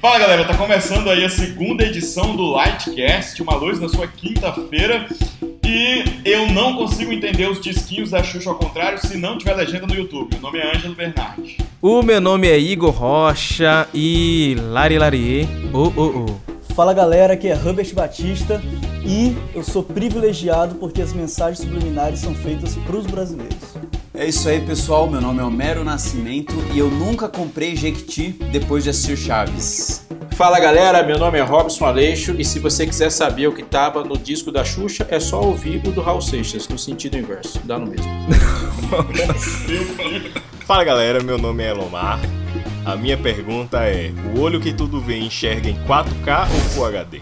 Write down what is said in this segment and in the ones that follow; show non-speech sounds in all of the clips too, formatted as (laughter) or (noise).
Fala galera, tá começando aí a segunda edição do Lightcast, uma luz na sua quinta-feira. E eu não consigo entender os disquinhos da Xuxa ao contrário se não tiver legenda no YouTube. O nome é Ângelo Bernardes. O meu nome é Igor Rocha e Lari Larie. Oh, oh, oh. Fala galera, aqui é Robert Batista e eu sou privilegiado porque as mensagens subliminares são feitas para os brasileiros. É isso aí, pessoal. Meu nome é Homero Nascimento e eu nunca comprei Jequiti depois de assistir Chaves. Fala galera, meu nome é Robson Aleixo e se você quiser saber o que estava no disco da Xuxa, é só ouvir o do Raul Seixas, no sentido inverso. Dá no mesmo. (laughs) Fala galera, meu nome é Elomar. A minha pergunta é: o olho que tudo vê enxerga em 4K ou Full HD?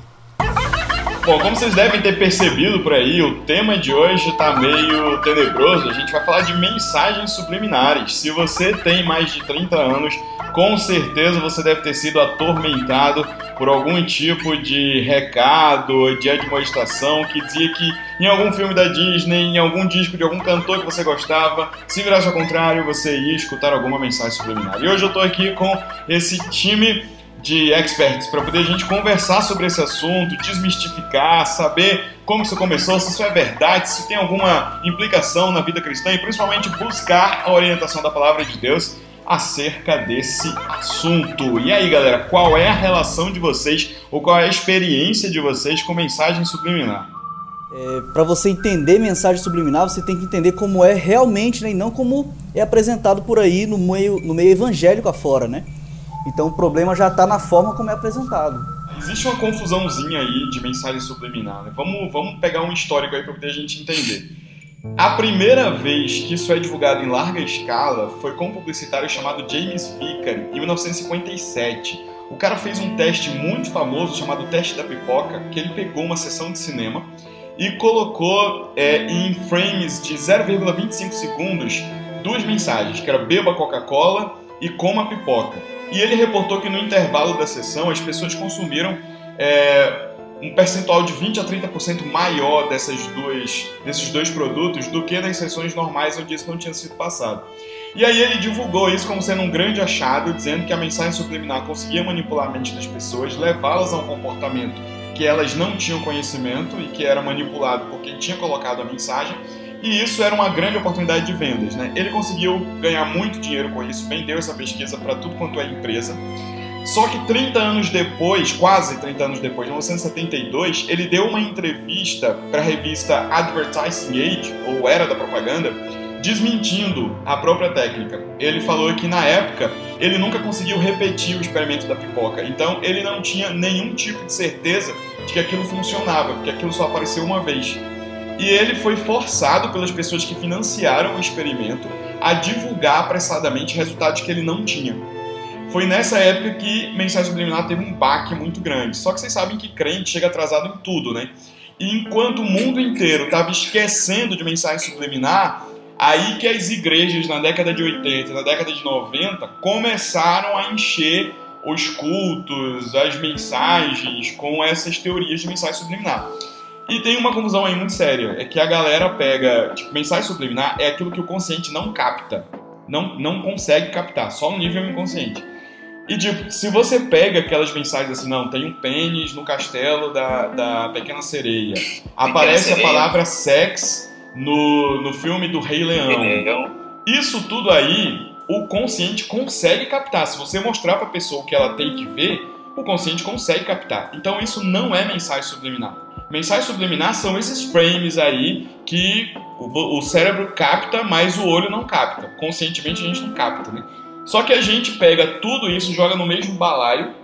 Bom, como vocês devem ter percebido por aí, o tema de hoje está meio tenebroso. A gente vai falar de mensagens subliminares. Se você tem mais de 30 anos, com certeza você deve ter sido atormentado por algum tipo de recado, de admoestação que dizia que em algum filme da Disney, em algum disco de algum cantor que você gostava, se virasse ao contrário, você ia escutar alguma mensagem subliminar. E hoje eu estou aqui com esse time de experts para poder a gente conversar sobre esse assunto, desmistificar, saber como isso começou, se isso é verdade, se tem alguma implicação na vida cristã e principalmente buscar a orientação da palavra de Deus acerca desse assunto. E aí, galera, qual é a relação de vocês ou qual é a experiência de vocês com mensagem subliminar? É, para você entender mensagem subliminar, você tem que entender como é realmente né, e não como é apresentado por aí no meio, no meio evangélico afora, né? Então o problema já está na forma como é apresentado. Existe uma confusãozinha aí de mensagem subliminar. Né? Vamos, vamos pegar um histórico aí para poder a gente entender. A primeira vez que isso é divulgado em larga escala foi com um publicitário chamado James Vickery, em 1957. O cara fez um teste muito famoso chamado teste da pipoca, que ele pegou uma sessão de cinema e colocou é, em frames de 0,25 segundos duas mensagens, que era beba Coca-Cola e coma pipoca. E ele reportou que no intervalo da sessão as pessoas consumiram é, um percentual de 20 a 30% maior dessas duas, desses dois produtos do que nas sessões normais onde isso não tinha sido passado. E aí ele divulgou isso como sendo um grande achado, dizendo que a mensagem subliminar conseguia manipular a mente das pessoas, levá-las a um comportamento que elas não tinham conhecimento e que era manipulado por quem tinha colocado a mensagem e isso era uma grande oportunidade de vendas. Né? Ele conseguiu ganhar muito dinheiro com isso, vendeu essa pesquisa para tudo quanto é empresa. Só que 30 anos depois, quase 30 anos depois, em 1972, ele deu uma entrevista para a revista Advertising Age, ou Era da Propaganda, desmentindo a própria técnica. Ele falou que na época ele nunca conseguiu repetir o experimento da pipoca, então ele não tinha nenhum tipo de certeza de que aquilo funcionava, porque aquilo só apareceu uma vez. E ele foi forçado pelas pessoas que financiaram o experimento a divulgar apressadamente resultados que ele não tinha. Foi nessa época que Mensagem Subliminar teve um baque muito grande. Só que vocês sabem que crente chega atrasado em tudo, né? E enquanto o mundo inteiro estava esquecendo de mensagem subliminar, aí que as igrejas na década de 80 na década de 90 começaram a encher os cultos, as mensagens com essas teorias de mensagem subliminar. E tem uma confusão aí muito séria, é que a galera pega, tipo, mensagem subliminar é aquilo que o consciente não capta, não, não consegue captar, só no nível inconsciente. E tipo, se você pega aquelas mensagens assim, não, tem um pênis no castelo da, da Pequena Sereia, aparece a palavra sex no, no filme do Rei Leão. Isso tudo aí, o consciente consegue captar. Se você mostrar para a pessoa o que ela tem que ver, o consciente consegue captar. Então isso não é mensagem subliminar. Mensagem subliminar são esses frames aí que o, o cérebro capta, mas o olho não capta. Conscientemente a gente não capta, né? Só que a gente pega tudo isso, joga no mesmo balaio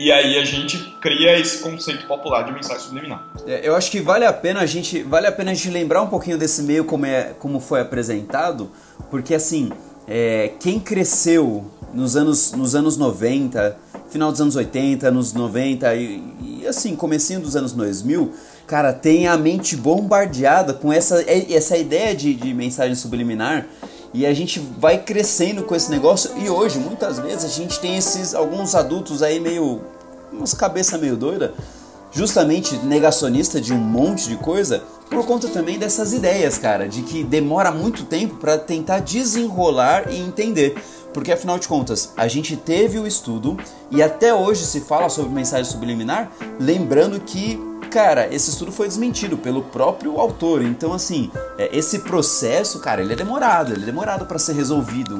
e aí a gente cria esse conceito popular de mensagem subliminar. É, eu acho que vale a pena a gente vale a pena a gente lembrar um pouquinho desse meio como é como foi apresentado, porque assim é, quem cresceu nos anos nos anos 90 final dos anos 80, anos 90 e, e assim, comecinho dos anos 2000, cara, tem a mente bombardeada com essa, essa ideia de, de mensagem subliminar e a gente vai crescendo com esse negócio e hoje, muitas vezes, a gente tem esses alguns adultos aí meio umas cabeça meio doida, justamente negacionista de um monte de coisa, por conta também dessas ideias, cara, de que demora muito tempo para tentar desenrolar e entender. Porque afinal de contas, a gente teve o estudo e até hoje se fala sobre mensagem subliminar, lembrando que, cara, esse estudo foi desmentido pelo próprio autor. Então, assim, é, esse processo, cara, ele é demorado, ele é demorado para ser resolvido.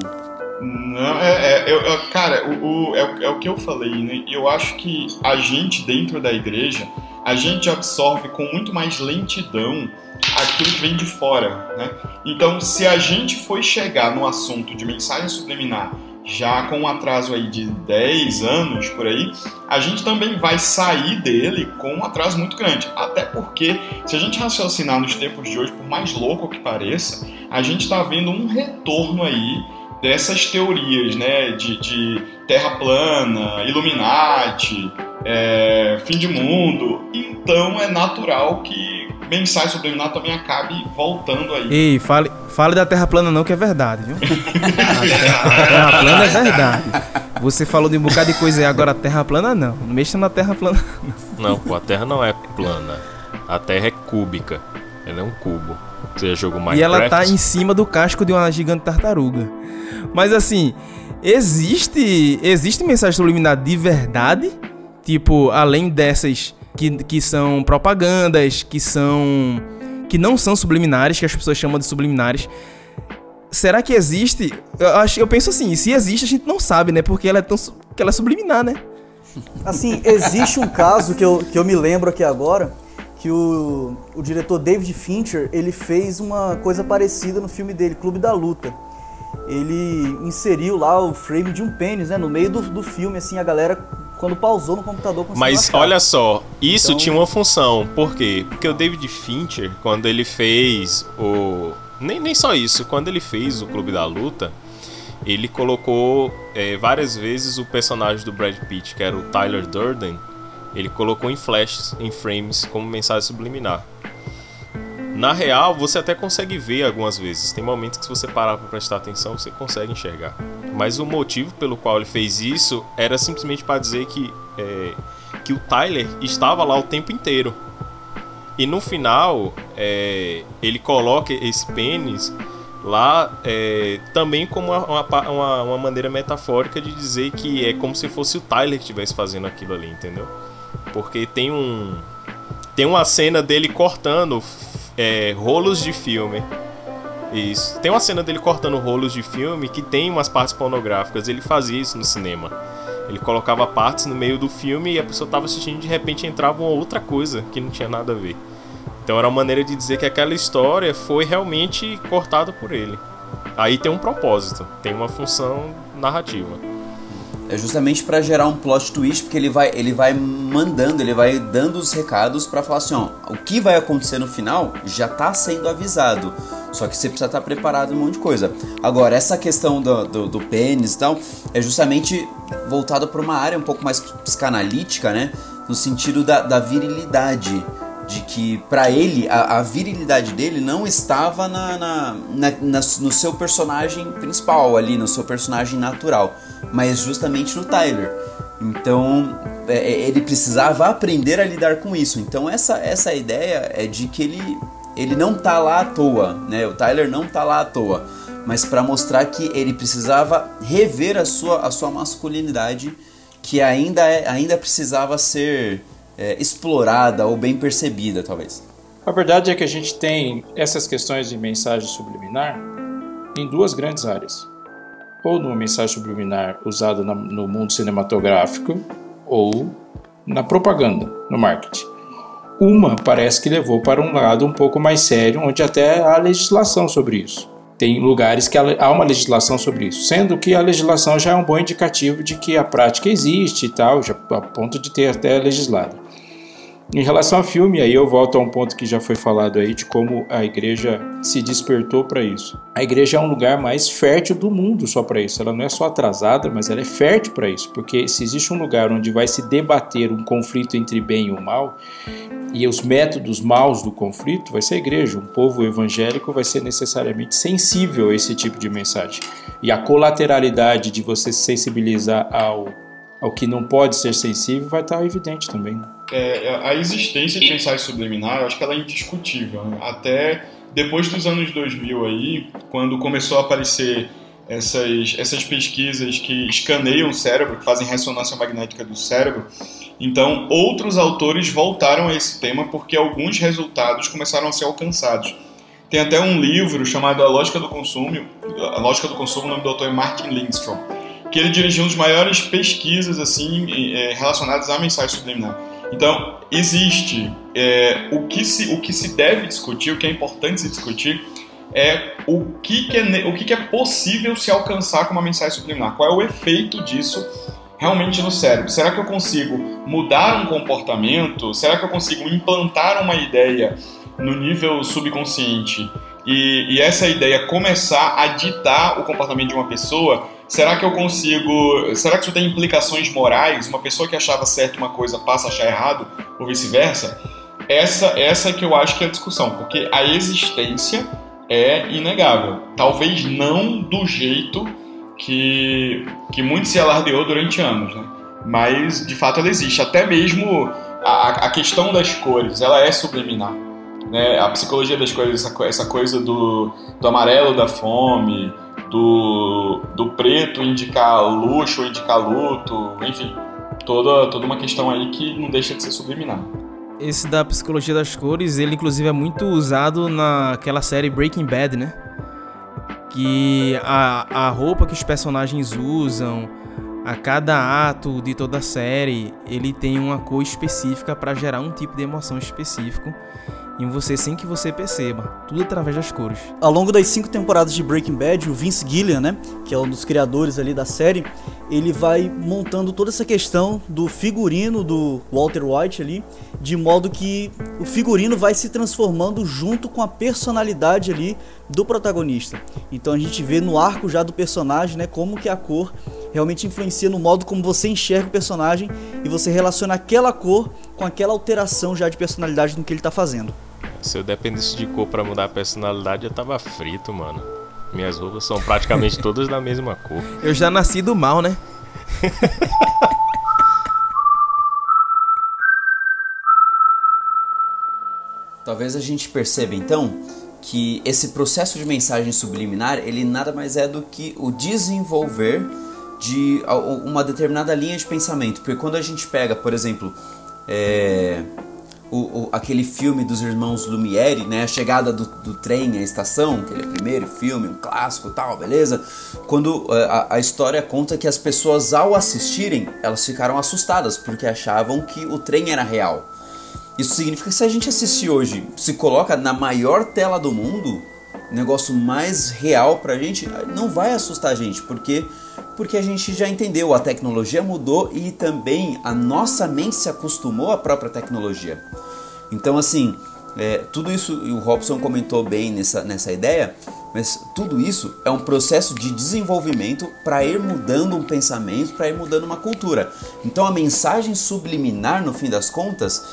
Não, é, é, cara, o, o- é, é o que eu falei, né? Eu acho que a gente dentro da igreja, a gente absorve com muito mais lentidão aquilo que vem de fora, né? Então, se a gente foi chegar no assunto de mensagem subliminar já com um atraso aí de 10 anos por aí, a gente também vai sair dele com um atraso muito grande. Até porque, se a gente raciocinar nos tempos de hoje, por mais louco que pareça, a gente está vendo um retorno aí dessas teorias, né, de, de terra plana, Illuminati, é, fim de mundo. Então é natural que mensagem subliminar também acabe voltando aí. Ei, fale, fale da Terra plana não, que é verdade, viu? A terra, a terra plana é verdade. Você falou de um bocado de coisa aí, agora a Terra plana não. Não mexa na Terra plana. Não, pô, a Terra não é plana. A Terra é cúbica. Ela é um cubo. Você já jogou Minecraft? E ela tá em cima do casco de uma gigante tartaruga. Mas assim, existe existe mensagem subliminar de verdade? Tipo, além dessas que, que são propagandas, que são que não são subliminares, que as pessoas chamam de subliminares. Será que existe? Eu acho, eu penso assim, se existe a gente não sabe, né? Porque ela é tão que ela é subliminar, né? Assim, existe um caso que eu, que eu me lembro aqui agora, que o, o diretor David Fincher, ele fez uma coisa parecida no filme dele, Clube da Luta. Ele inseriu lá o frame de um pênis, né, no meio do, do filme, assim, a galera, quando pausou no computador, conseguiu Mas achar. olha só, isso Então- tinha uma função. Por quê? Porque o David Fincher, quando ele fez o. Nem, nem só isso, quando ele fez o Clube da Luta, ele colocou é, várias vezes o personagem do Brad Pitt, que era o Tyler Durden, ele colocou em flashes, em frames, como mensagem subliminar. Na real, você até consegue ver algumas vezes. Tem momentos que se você parar para prestar atenção, você consegue enxergar. Mas o motivo pelo qual ele fez isso era simplesmente para dizer que, é, que o Tyler estava lá o tempo inteiro. E no final, é, ele coloca esse pênis lá é, também como uma, uma, uma maneira metafórica de dizer que é como se fosse o Tyler que estivesse fazendo aquilo ali, entendeu? Porque tem um. Tem uma cena dele cortando é, rolos de filme. Isso. Tem uma cena dele cortando rolos de filme que tem umas partes pornográficas. Ele fazia isso no cinema. Ele colocava partes no meio do filme e a pessoa tava assistindo e de repente entrava uma outra coisa que não tinha nada a ver. Então era uma maneira de dizer que aquela história foi realmente cortada por ele. Aí tem um propósito, tem uma função narrativa. É justamente pra gerar um plot twist, porque ele vai, ele vai mandando, ele vai dando os recados pra falar assim, ó, o que vai acontecer no final já tá sendo avisado. Só que você precisa estar preparado em um monte de coisa. Agora, essa questão do, do, do pênis e tal, é justamente voltado pra uma área um pouco mais psicanalítica, né? No sentido da, da virilidade. De que pra ele, a, a virilidade dele não estava na, na, na- na- no seu personagem principal ali, no seu personagem natural, mas justamente no Tyler. Então é, é, ele precisava aprender a lidar com isso. Então essa, essa ideia é de que ele, ele não tá lá à toa, né? O Tyler não tá lá à toa, mas para mostrar que ele precisava rever a sua, a sua masculinidade que ainda, é, ainda precisava ser é, explorada ou bem percebida, talvez. A verdade é que a gente tem essas questões de mensagem subliminar em duas grandes áreas. Ou numa mensagem subliminar usada na- no mundo cinematográfico, ou na propaganda, no marketing. Uma parece que levou para um lado um pouco mais sério, onde até há legislação sobre isso. Tem lugares que há uma legislação sobre isso, sendo que a legislação já é um bom indicativo de que a prática existe e tal, já a ponto de ter até legislado. Em relação ao filme, aí eu volto a um ponto que já foi falado aí de como a igreja se despertou para isso. A igreja é um lugar mais fértil do mundo só para isso. Ela não é só atrasada, mas ela é fértil para isso, porque se existe um lugar onde vai se debater um conflito entre bem e o mal, e os métodos maus do conflito, vai ser a igreja. Um povo evangélico vai ser necessariamente sensível a esse tipo de mensagem. E a colateralidade de você se sensibilizar ao, ao que não pode ser sensível vai estar evidente também. né? É, a existência de mensagem subliminar, eu acho que ela é indiscutível. né? Até depois dos anos 2000 aí, quando começou a aparecer essas, essas pesquisas que escaneiam o cérebro, que fazem ressonância magnética do cérebro. Então, outros autores voltaram a esse tema porque alguns resultados começaram a ser alcançados. Tem até um livro chamado A Lógica do Consumo, A Lógica do Consumo, o nome do autor é Martin Lindstrom, que ele dirigiu uma das maiores pesquisas assim é, relacionadas à mensagem subliminar. Então, existe é, o, que se, o que se deve discutir, o que é importante se discutir, é o que, que é o que, que é possível se alcançar com uma mensagem subliminar. Qual é o efeito disso realmente no cérebro? Será que eu consigo mudar um comportamento? Será que eu consigo implantar uma ideia no nível subconsciente e, e essa ideia começar a ditar o comportamento de uma pessoa? Será que eu consigo. Será que isso tem implicações morais? Uma pessoa que achava certo uma coisa passa a achar errado, ou vice-versa? Essa, essa é que eu acho que é a discussão, porque a existência é inegável. Talvez não do jeito que, que muito se alardeou durante anos, né? Mas de fato ela existe. Até mesmo a, a questão das cores, ela é subliminar. Né? A psicologia das cores, essa, essa coisa do, do amarelo da fome, do, do preto indicar luxo indicar luto, enfim, toda, toda uma questão aí que não deixa de ser subliminar. Esse da psicologia das cores, ele inclusive é muito usado naquela série Breaking Bad, né? Que a, a roupa que os personagens usam, a cada ato de toda a série, ele tem uma cor específica para gerar um tipo de emoção específico em você sem que você perceba, tudo através das cores. Ao longo das cinco temporadas de Breaking Bad, o Vince Gillian, né, que é um dos criadores ali da série, ele vai montando toda essa questão do figurino do Walter White ali, de modo que o figurino vai se transformando junto com a personalidade ali do protagonista. Então a gente vê no arco já do personagem, né, como que a cor realmente influencia no modo como você enxerga o personagem e você relaciona aquela cor com aquela alteração já de personalidade no que ele está fazendo. Se eu dependesse de cor para mudar a personalidade, eu tava frito, mano. Minhas roupas são praticamente todas da mesma cor. Eu já nasci do mal, né? Talvez a gente perceba então que esse processo de mensagem subliminar ele nada mais é do que o desenvolver de uma determinada linha de pensamento. Porque quando a gente pega, por exemplo, é, o, o, aquele filme dos irmãos Lumière, né? A chegada do, do trem à estação, aquele primeiro filme, um clássico tal, beleza? Quando é, a, a, história conta que as pessoas ao assistirem, elas ficaram assustadas porque achavam que o trem era real. Isso significa que se a gente assistir hoje, se coloca na maior tela do mundo, negócio mais real pra gente, não vai assustar a gente, porque porque a gente já entendeu, a tecnologia mudou e também a nossa mente se acostumou à própria tecnologia. Então, assim, é, tudo isso, e o Robson comentou bem nessa, nessa ideia, mas tudo isso é um processo de desenvolvimento para ir mudando um pensamento, para ir mudando uma cultura. Então, a mensagem subliminar, no fim das contas,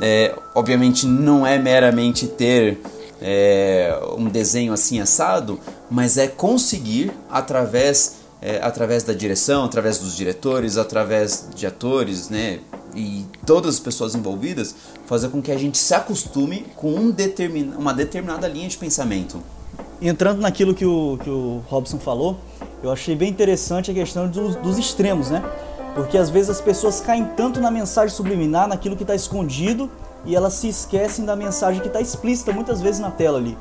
é, obviamente não é meramente ter é, um desenho assim assado, mas é conseguir através é, através da direção, através dos diretores, através de atores, né, e todas as pessoas envolvidas, fazer com que a gente se acostume com um determin, uma determinada linha de pensamento. Entrando naquilo que o, que o Robson falou, eu achei bem interessante a questão dos, dos extremos, né? Porque às vezes as pessoas caem tanto na mensagem subliminar, naquilo que está escondido, e elas se esquecem da mensagem que está explícita muitas vezes na tela ali.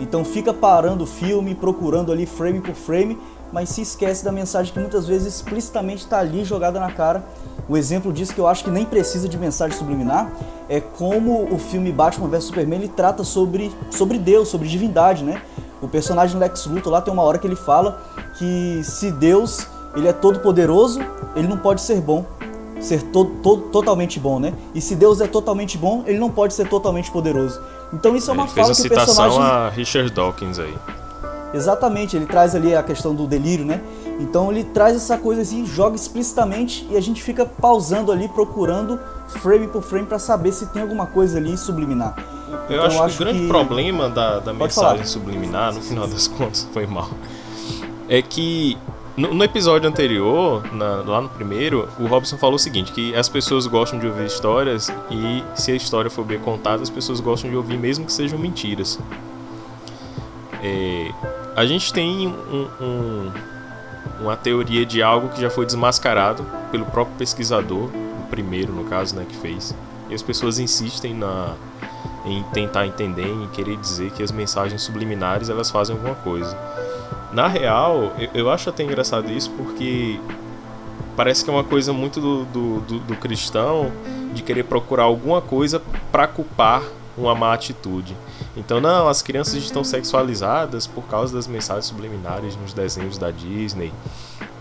Então fica parando o filme, procurando ali frame por frame mas se esquece da mensagem que muitas vezes explicitamente está ali jogada na cara. O exemplo disso que eu acho que nem precisa de mensagem subliminar é como o filme Batman vs Superman ele trata sobre, sobre Deus, sobre divindade, né? O personagem Lex Luthor lá tem uma hora que ele fala que se Deus ele é todo poderoso, ele não pode ser bom, ser to, to, totalmente bom, né? E se Deus é totalmente bom, ele não pode ser totalmente poderoso. Então isso é uma ele fala que o personagem a Richard Dawkins aí. Exatamente, ele traz ali a questão do delírio, né? Então ele traz essa coisa assim, joga explicitamente e a gente fica pausando ali, procurando frame por frame para saber se tem alguma coisa ali subliminar. Eu então, acho, acho, que o grande que... problema da, da mensagem falar. subliminar, no final das (laughs) contas, foi mal, é que no, no episódio anterior, na, lá no primeiro, o Robson falou o seguinte: que as pessoas gostam de ouvir histórias e se a história for bem contada, as pessoas gostam de ouvir mesmo que sejam mentiras. É, a gente tem um, um, uma teoria de algo que já foi desmascarado pelo próprio pesquisador, o primeiro no caso, né, que fez. E as pessoas insistem na em tentar entender, em querer dizer que as mensagens subliminares elas fazem alguma coisa. Na real, eu, eu acho até engraçado isso porque parece que é uma coisa muito do, do, do, do cristão de querer procurar alguma coisa para culpar uma má atitude. Então, não, as crianças estão sexualizadas por causa das mensagens subliminares nos desenhos da Disney,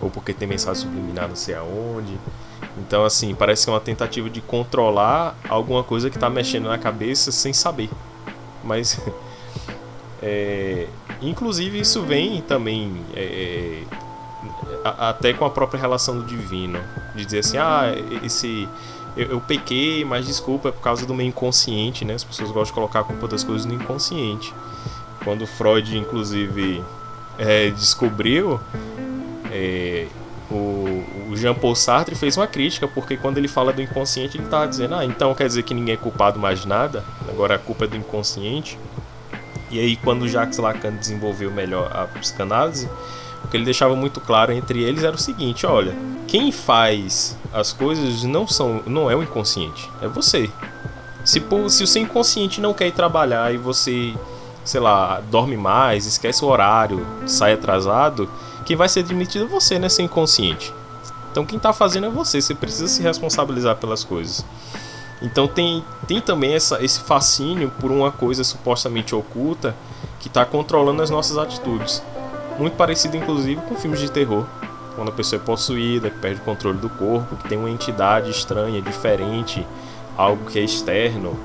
ou porque tem mensagem subliminar não sei aonde. Então, assim, parece que é uma tentativa de controlar alguma coisa que está mexendo na cabeça sem saber. Mas, (laughs) é, inclusive, isso vem também é, a, até com a própria relação do divino, de dizer assim, ah, esse eu, eu, pequei, mas desculpa, é por causa do meu inconsciente, né? As pessoas gostam de colocar a culpa das coisas no inconsciente. Quando Freud, inclusive, é, descobriu, é, o, o Jean Paul Sartre fez uma crítica, porque quando ele fala do inconsciente, ele estava dizendo, ah, então quer dizer que ninguém é culpado mais nada, agora a culpa é do inconsciente. E aí, quando Jacques Lacan desenvolveu melhor a psicanálise, o que ele deixava muito claro entre eles era o seguinte: olha, quem faz as coisas não são, não é o inconsciente, é você. Se, se o seu inconsciente não quer ir trabalhar e você, sei lá, dorme mais, esquece o horário, sai atrasado, quem vai ser demitido é você, né, seu inconsciente. Então quem está fazendo é você, você precisa se responsabilizar pelas coisas. Então tem, tem também essa, esse fascínio por uma coisa supostamente oculta que está controlando as nossas atitudes. Muito parecido inclusive com filmes de terror. Quando a pessoa é possuída, que perde o controle do corpo, que tem uma entidade estranha, diferente, algo que é externo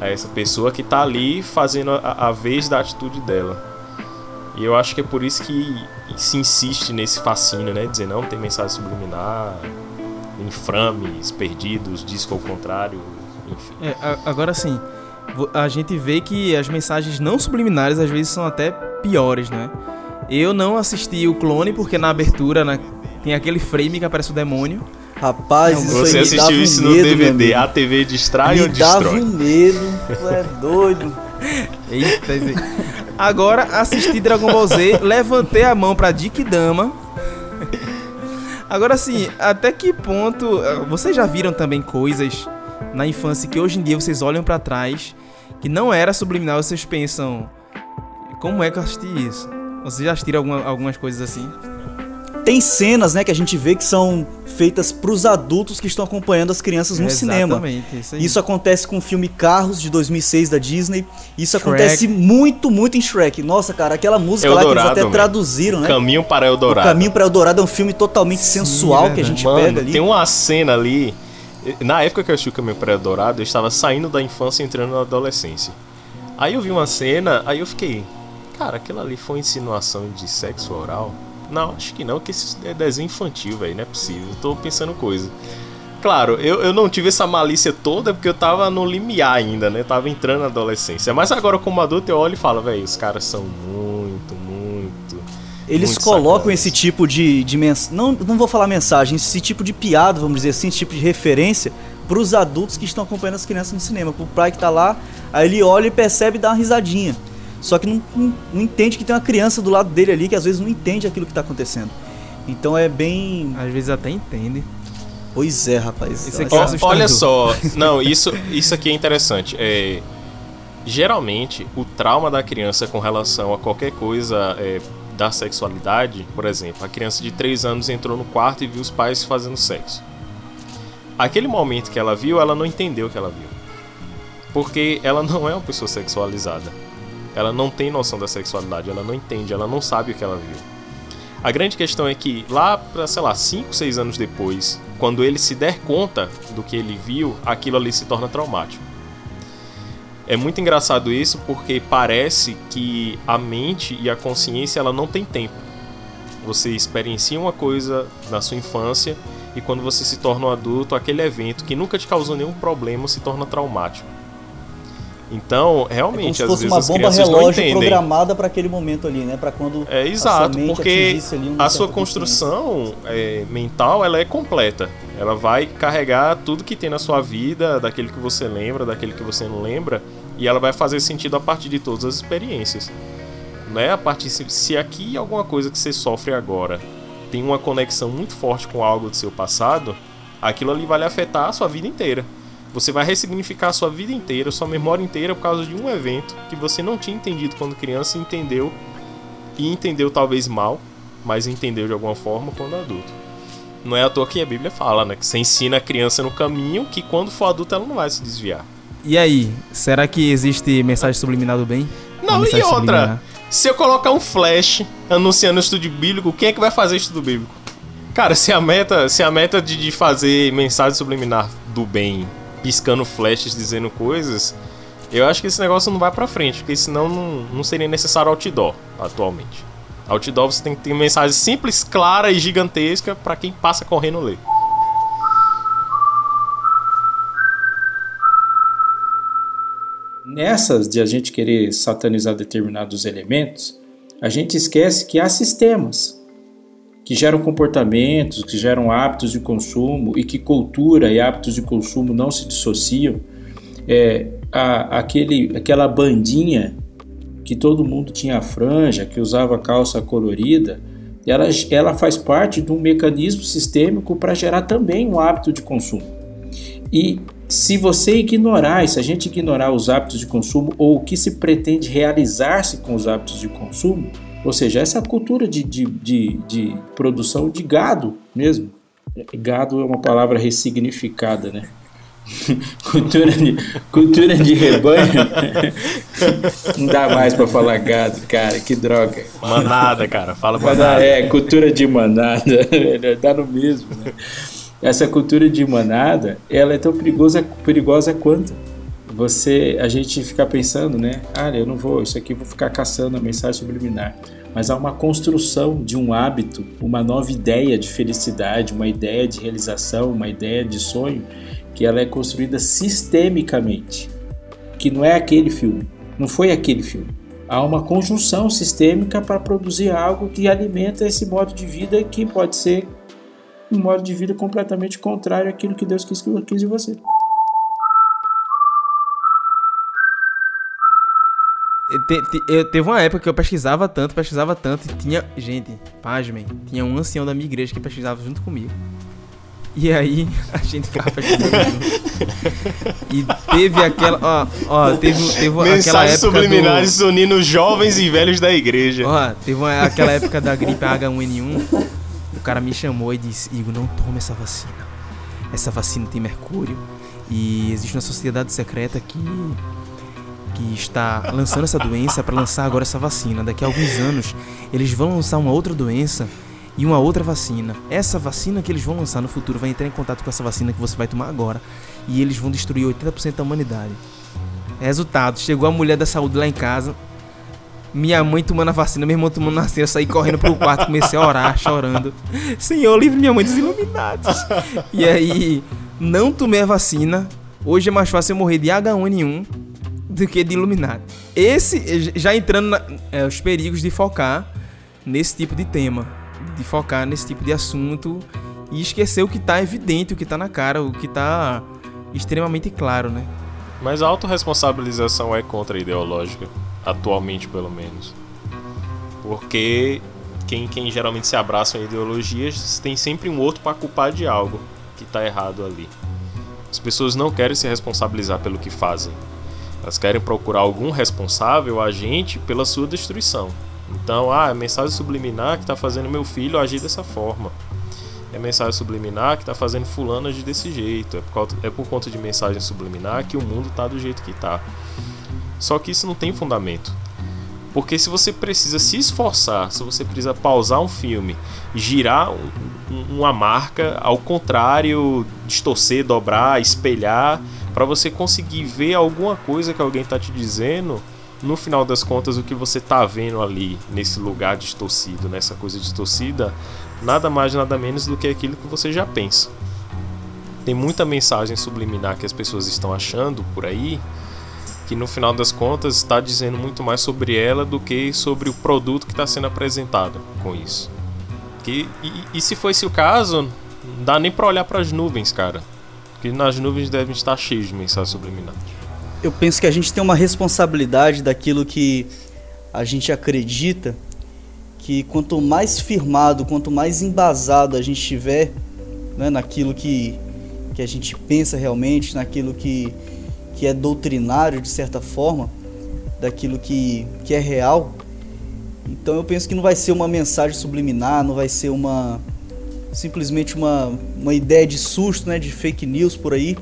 a essa pessoa que está ali fazendo a, a vez da atitude dela. E eu acho que é por isso que se insiste nesse fascínio, né? Dizer, não, tem mensagem subliminar, inframes, perdidos, disco ao contrário, enfim. É, agora sim, a gente vê que as mensagens não subliminares às vezes são até piores, né? Eu não assisti o clone porque na abertura na, tem aquele frame que aparece o demônio. Rapaz, isso Você aí assistiu isso no DVD, a TV distrai me ou destrói? dava um medo, tu é doido. (laughs) Eita, Agora assisti Dragon Ball Z, levantei a mão pra Dick Dama. Agora sim, até que ponto eh, vocês já viram também coisas na infância que hoje em dia vocês olham para trás que não era subliminal, vocês pensam, como é que eu assisti isso? Vocês já assistiram alguma, algumas coisas assim? Tem cenas, né, que a gente vê que são feitas para os adultos que estão acompanhando as crianças no É, cinema. exatamente, isso aí. Isso acontece com o filme Carros de 2006 da Disney. Isso Shrek. acontece muito, muito em Shrek. Nossa, cara, aquela música lá que Eldorado, eles até traduziram, né? Caminho para O Eldorado. Caminho para Eldorado é um filme totalmente sensual que a gente Mano, pega ali. tem uma cena ali. Na época que eu assisti o Caminho para Eldorado, eu estava saindo da infância e entrando na adolescência. Aí eu vi uma cena, aí eu fiquei, cara, aquilo ali foi insinuação de sexo oral? Não, acho que não, porque esse é desenho infantil, velho, não é possível. Eu tô pensando coisa. Claro, eu, eu não tive essa malícia toda porque eu tava no limiar ainda, né? Tava entrando na adolescência. Mas agora, como adulto, eu olho e falo, velho, os caras são muito, muito. Eles muito colocam sacanas. esse tipo de, de mens... não, não vou falar mensagem, esse tipo de piada, vamos dizer assim, esse tipo de referência para os adultos que estão acompanhando as crianças no cinema. Pro pai que tá lá, aí ele olha e percebe e dá uma risadinha. Só que não, não, não entende que tem uma criança do lado dele ali que às vezes não entende aquilo que tá acontecendo. Então é bem. Às vezes até entende. Pois é, rapaz. Eu aqui é olha só, não, isso, isso aqui é interessante. É, geralmente, o trauma da criança com relação a qualquer coisa é, da sexualidade, por exemplo, a criança de 3 anos entrou no quarto e viu os pais fazendo sexo. Aquele momento que ela viu, ela não entendeu o que ela viu. Porque ela não é uma pessoa sexualizada. Ela não tem noção da sexualidade, ela não entende, ela não sabe o que ela viu. A grande questão é que lá para, sei lá, 5, 6 anos depois, quando ele se der conta do que ele viu, aquilo ali se torna traumático. É muito engraçado isso porque parece que a mente e a consciência ela não tem tempo. Você experiencia uma coisa na sua infância e quando você se torna um adulto, aquele evento que nunca te causou nenhum problema se torna traumático. Então, É como realmente, se às fosse vezes uma bomba relógio programada para aquele momento ali, né? Para quando É a exato, sua mente porque uma a sua construção é, mental ela é completa. Ela vai carregar tudo que tem na sua vida, daquele que você lembra, daquele que você não lembra, e ela vai fazer sentido a partir de todas as experiências. Né? A partir se, se aqui alguma coisa que você sofre agora tem uma conexão muito forte com algo do seu passado, aquilo ali vai lhe afetar a sua vida inteira. Você vai ressignificar a sua vida inteira, sua memória inteira por causa de um evento que você não tinha entendido quando criança e entendeu e entendeu talvez mal, mas entendeu de alguma forma quando adulto. Não é à toa que a Bíblia fala, né? Que você ensina a criança no caminho que quando for adulta ela não vai se desviar. E aí, será que existe mensagem subliminar do bem? Não, e outra? Se eu colocar um flash anunciando o estudo bíblico, quem é que vai fazer estudo bíblico? Cara, se a meta, se a meta de, de fazer mensagem subliminar do bem piscando flashes dizendo coisas, eu acho que esse negócio não vai pra frente, porque senão não, não seria necessário outdoor atualmente. Outdoor você tem que ter mensagem simples, clara e gigantesca para quem passa correndo ler. Nessas de a gente querer satanizar determinados elementos, a gente esquece que há sistemas que geram comportamentos, que geram hábitos de consumo e que cultura e hábitos de consumo não se dissociam. É, a, aquele, aquela bandinha que todo mundo tinha franja, que usava calça colorida, ela, ela faz parte de um mecanismo sistêmico para gerar também um hábito de consumo. E se você ignorar, se a gente ignorar os hábitos de consumo ou o que se pretende realizar-se com os hábitos de consumo, ou seja, essa cultura de, de, de, de produção de gado mesmo. Gado é uma palavra ressignificada, né? (laughs) cultura, de, cultura de rebanho. (laughs) Não dá mais para falar gado, cara, que droga. Manada, cara, fala manada. É, cultura de manada, (laughs) dá no mesmo, né? Essa cultura de manada, ela é tão perigosa, perigosa quanto você, a gente ficar pensando, né? Ah, eu não vou, isso aqui vou ficar caçando a mensagem subliminar. Mas há uma construção de um hábito, uma nova ideia de felicidade, uma ideia de realização, uma ideia de sonho que ela é construída sistemicamente, que não é aquele filme, não foi aquele filme. Há uma conjunção sistêmica para produzir algo que alimenta esse modo de vida que pode ser um modo de vida completamente contrário àquilo que Deus quis, quis de você. Te, te, eu, teve uma época que eu pesquisava tanto, pesquisava tanto, e tinha. Gente, pasmem, tinha um ancião da minha igreja que pesquisava junto comigo. E aí (laughs) a gente ficava pesquisando E teve aquela. Ó, ó teve, teve Mensagens aquela época. subliminares do, unindo jovens e velhos da igreja. Ó, teve uma, aquela época da gripe H1N1. O cara me chamou e disse: Igor, não tome essa vacina. Essa vacina tem mercúrio. E existe uma sociedade secreta que que está lançando essa doença para lançar agora essa vacina. Daqui a alguns anos, eles vão lançar uma outra doença e uma outra vacina. Essa vacina que eles vão lançar no futuro vai entrar em contato com essa vacina que você vai tomar agora e eles vão destruir 80% da humanidade. Resultado, chegou a mulher da saúde lá em casa, minha mãe tomando a vacina, meu irmão tomando a vacina, saí correndo pro quarto, comecei a orar, chorando. Senhor, livre minha mãe dos iluminados. E aí, não tomei a vacina. Hoje é mais fácil eu morrer de H1N1 do que de Illuminati. Esse, já entrando na, é, os perigos de focar nesse tipo de tema, de focar nesse tipo de assunto e esquecer o que tá evidente, o que tá na cara, o que tá extremamente claro, né? Mas a autorresponsabilização é contra-ideológica, atualmente pelo menos. Porque quem, quem geralmente se abraça em ideologias tem sempre um outro para culpar de algo que tá errado ali. As pessoas não querem se responsabilizar pelo que fazem. Elas querem procurar algum responsável, agente, pela sua destruição. Então, ah, é mensagem subliminar que está fazendo meu filho agir dessa forma. É mensagem subliminar que está fazendo fulano agir desse jeito. É por, conta, é por conta de mensagem subliminar que o mundo está do jeito que está. Só que isso não tem fundamento. Porque se você precisa se esforçar, se você precisa pausar um filme, girar um, uma marca, ao contrário, distorcer, dobrar, espelhar, para você conseguir ver alguma coisa que alguém está te dizendo, no final das contas o que você está vendo ali nesse lugar distorcido, nessa coisa distorcida, nada mais nada menos do que aquilo que você já pensa. Tem muita mensagem subliminar que as pessoas estão achando por aí, que no final das contas está dizendo muito mais sobre ela do que sobre o produto que está sendo apresentado com isso. Que, e, e se fosse o caso, não dá nem para olhar para as nuvens, cara. Porque nas nuvens devem estar cheias de mensagens subliminares. Eu penso que a gente tem uma responsabilidade daquilo que a gente acredita, que quanto mais firmado, quanto mais embasado a gente estiver né, naquilo que, que a gente pensa realmente, naquilo que, que é doutrinário de certa forma, daquilo que, que é real, então eu penso que não vai ser uma mensagem subliminar, não vai ser uma simplesmente uma, uma ideia de susto, né, de fake news por aí,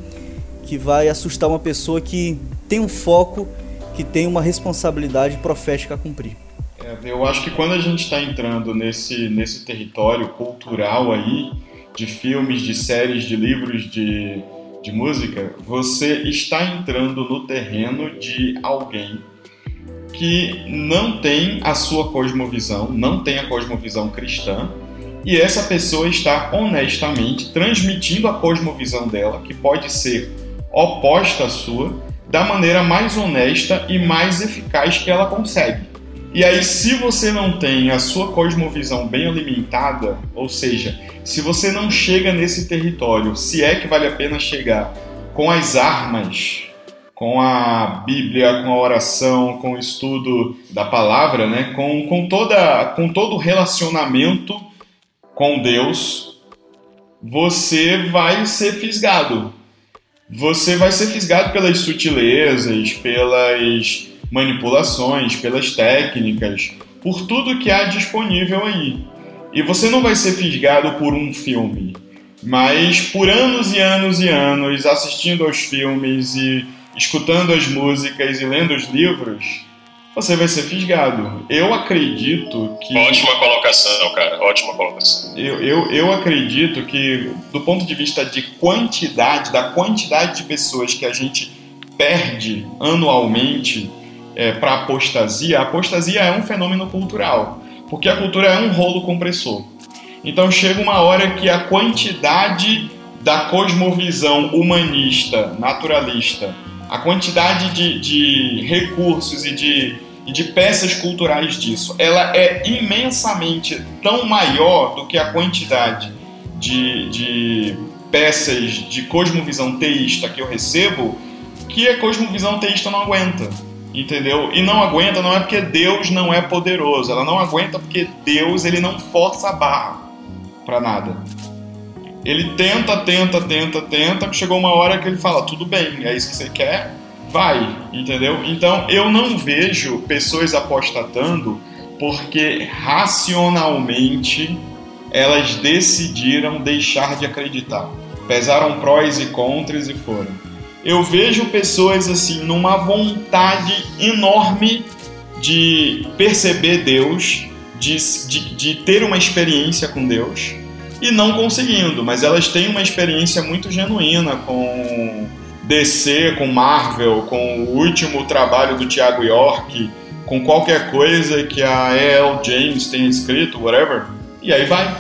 que vai assustar uma pessoa que tem um foco, que tem uma responsabilidade profética a cumprir. É, eu acho que quando a gente está entrando nesse, nesse território cultural aí, de filmes, de séries, de livros, de, de música, você está entrando no terreno de alguém que não tem a sua cosmovisão, não tem a cosmovisão cristã, e essa pessoa está honestamente transmitindo a cosmovisão dela, que pode ser oposta à sua, da maneira mais honesta e mais eficaz que ela consegue. E aí, se você não tem a sua cosmovisão bem alimentada, ou seja, se você não chega nesse território, se é que vale a pena chegar com as armas, com a Bíblia, com a oração, com o estudo da palavra, né? com, com, toda, com todo o relacionamento com Deus, você vai ser fisgado. Você vai ser fisgado pelas sutilezas, pelas manipulações, pelas técnicas, por tudo que há disponível aí. E você não vai ser fisgado por um filme, mas por anos e anos e anos assistindo aos filmes e escutando as músicas e lendo os livros, você vai ser fisgado. Eu acredito que. Ótima colocação, cara. Ótima colocação. Eu, eu, eu acredito que, do ponto de vista de quantidade, da quantidade de pessoas que a gente perde anualmente é, para apostasia, a apostasia é um fenômeno cultural, porque a cultura é um rolo compressor. Então chega uma hora que a quantidade da cosmovisão humanista, naturalista, a quantidade de, de recursos e de, e de peças culturais disso, ela é imensamente tão maior do que a quantidade de, de peças de cosmovisão teísta que eu recebo, que a cosmovisão teísta não aguenta entendeu? E não aguenta não é porque Deus não é poderoso, ela não aguenta porque Deus ele não força a barra para nada. Ele tenta, tenta, tenta, tenta, chegou uma hora que ele fala: tudo bem, é isso que você quer, vai, entendeu? Então eu não vejo pessoas apostatando porque racionalmente elas decidiram deixar de acreditar. Pesaram prós e contras e foram eu vejo pessoas assim numa vontade enorme de perceber Deus, de, de, de, ter uma experiência com Deus e não conseguindo, mas elas têm uma experiência muito genuína com DC, com Marvel, com o último trabalho do Thiago York, com qualquer coisa que a E.L. James tenha escrito, whatever, e aí vai,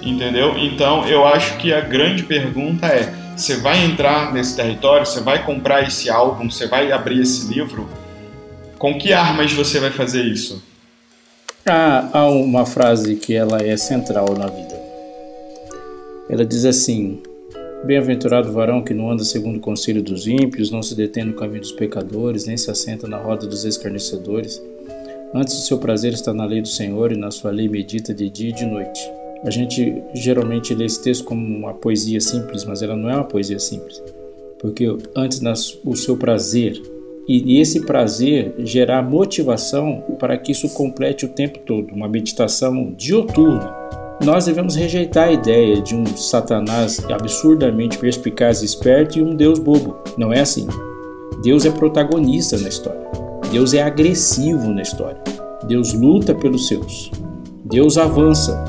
entendeu? Então eu acho que a grande pergunta é você vai entrar nesse território, você vai comprar esse álbum, você vai abrir esse livro. Com que armas você vai fazer isso? Há, há uma frase que ela é central na vida. Ela diz assim: Bem-aventurado varão que não anda segundo o conselho dos ímpios, não se detém no caminho dos pecadores, nem se assenta na roda dos escarnecedores. Antes o seu prazer está na lei do Senhor e na sua lei medita de dia e de noite. A gente geralmente lê esse texto como uma poesia simples, mas ela não é uma poesia simples. Porque antes nas, o seu prazer e esse prazer gerar motivação para que isso complete o tempo todo, uma meditação dioturna. Nós devemos rejeitar a ideia de um Satanás absurdamente perspicaz e esperto e um Deus bobo. Não é assim. Deus é protagonista na história. Deus é agressivo na história. Deus luta pelos seus. Deus avança.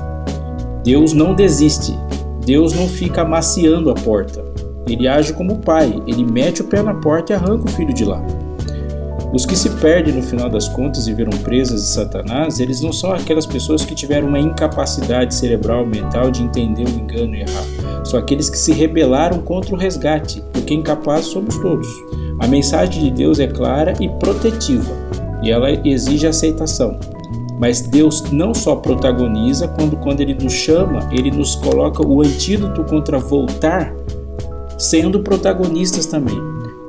Deus não desiste. Deus não fica amaciando a porta. Ele age como pai, ele mete o pé na porta e arranca o filho de lá. Os que se perdem no final das contas e viram presas de Satanás, eles não são aquelas pessoas que tiveram uma incapacidade cerebral mental de entender o engano e errar. São aqueles que se rebelaram contra o resgate, porque incapazes somos todos. A mensagem de Deus é clara e protetiva, e ela exige aceitação. Mas Deus não só protagoniza, quando, quando Ele nos chama, Ele nos coloca o antídoto contra voltar, sendo protagonistas também.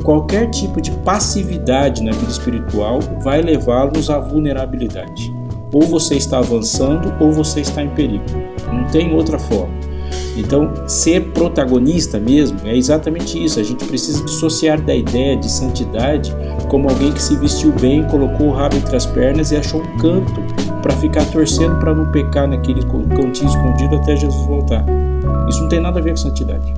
Qualquer tipo de passividade na vida espiritual vai levá-los à vulnerabilidade. Ou você está avançando ou você está em perigo. Não tem outra forma. Então, ser protagonista mesmo é exatamente isso. A gente precisa dissociar da ideia de santidade como alguém que se vestiu bem, colocou o rabo entre as pernas e achou um canto para ficar torcendo para não pecar naquele cantinho escondido até Jesus voltar. Isso não tem nada a ver com santidade.